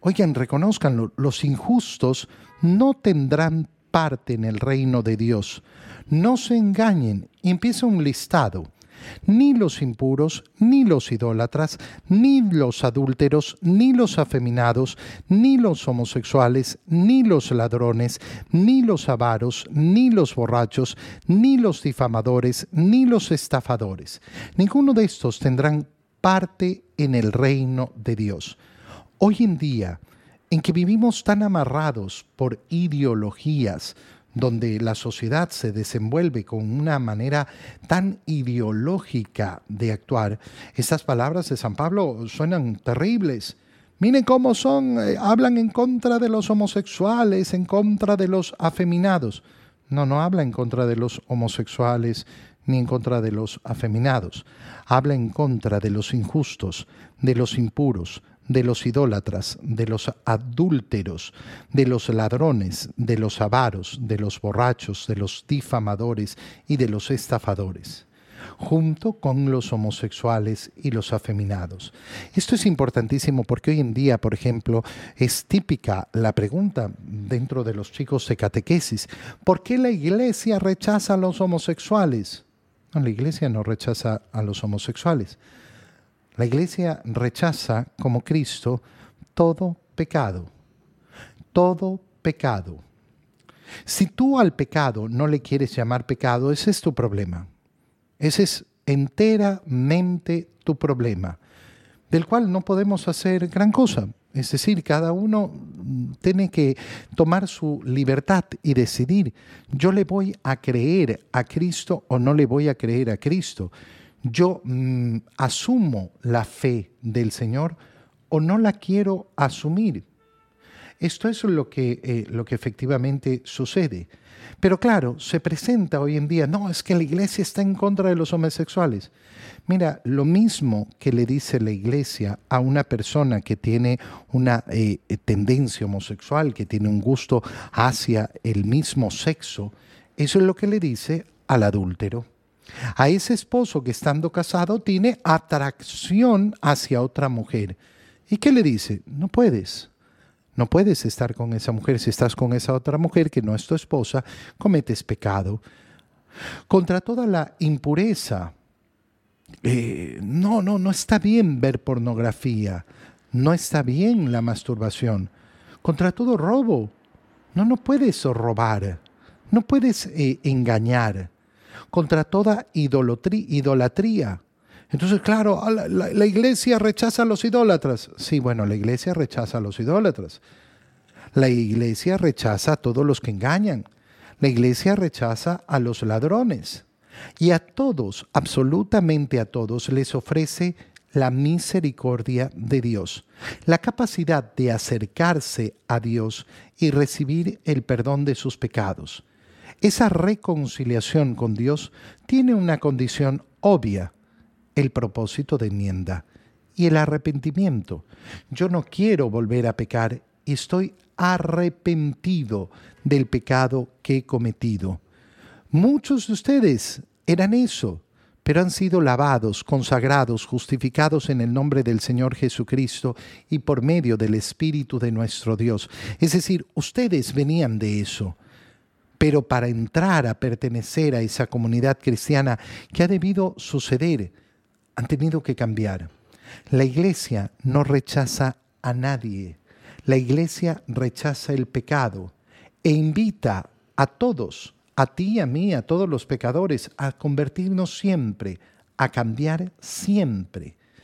Oigan, reconozcanlo, los injustos no tendrán parte en el reino de Dios. No se engañen. Empieza un listado. Ni los impuros, ni los idólatras, ni los adúlteros, ni los afeminados, ni los homosexuales, ni los ladrones, ni los avaros, ni los borrachos, ni los difamadores, ni los estafadores. Ninguno de estos tendrán parte en el reino de Dios. Hoy en día, en que vivimos tan amarrados por ideologías, donde la sociedad se desenvuelve con una manera tan ideológica de actuar, estas palabras de San Pablo suenan terribles. Miren cómo son, eh, hablan en contra de los homosexuales, en contra de los afeminados. No, no habla en contra de los homosexuales ni en contra de los afeminados. Habla en contra de los injustos, de los impuros, de los idólatras, de los adúlteros, de los ladrones, de los avaros, de los borrachos, de los difamadores y de los estafadores junto con los homosexuales y los afeminados. Esto es importantísimo porque hoy en día, por ejemplo, es típica la pregunta dentro de los chicos de catequesis, ¿por qué la iglesia rechaza a los homosexuales? No, la iglesia no rechaza a los homosexuales. La iglesia rechaza como Cristo todo pecado, todo pecado. Si tú al pecado no le quieres llamar pecado, ese es tu problema. Ese es enteramente tu problema, del cual no podemos hacer gran cosa. Es decir, cada uno tiene que tomar su libertad y decidir, yo le voy a creer a Cristo o no le voy a creer a Cristo yo mm, asumo la fe del Señor o no la quiero asumir. Esto es lo que, eh, lo que efectivamente sucede. Pero claro, se presenta hoy en día, no, es que la iglesia está en contra de los homosexuales. Mira, lo mismo que le dice la iglesia a una persona que tiene una eh, tendencia homosexual, que tiene un gusto hacia el mismo sexo, eso es lo que le dice al adúltero a ese esposo que estando casado tiene atracción hacia otra mujer. ¿Y qué le dice? No puedes. No puedes estar con esa mujer. Si estás con esa otra mujer que no es tu esposa, cometes pecado. Contra toda la impureza. Eh, no, no, no está bien ver pornografía. No está bien la masturbación. Contra todo robo. No, no puedes robar. No puedes eh, engañar contra toda idolatría. Entonces, claro, ah, la, iglesia rechaza a los idólatras. Sí, bueno, la iglesia rechaza a los idólatras. La iglesia rechaza a todos los que engañan. La iglesia rechaza a los ladrones. Y a todos, absolutamente a todos, les ofrece la misericordia de Dios, la capacidad de acercarse a Dios y recibir el perdón de sus pecados. Esa reconciliación con Dios tiene una condición obvia, el propósito de enmienda y el arrepentimiento. Yo no quiero volver a pecar y estoy arrepentido del pecado que he cometido. Muchos de ustedes eran eso, pero han sido lavados, consagrados, justificados en el nombre del Señor Jesucristo y por medio del Espíritu de nuestro Dios. Es decir, ustedes venían de eso pero para entrar a pertenecer a esa comunidad cristiana que ha debido suceder, han tenido que cambiar. La iglesia no rechaza a nadie. La iglesia rechaza el pecado e invita a todos, a ti, a mí, a todos los pecadores, a convertirnos siempre, a cambiar siempre.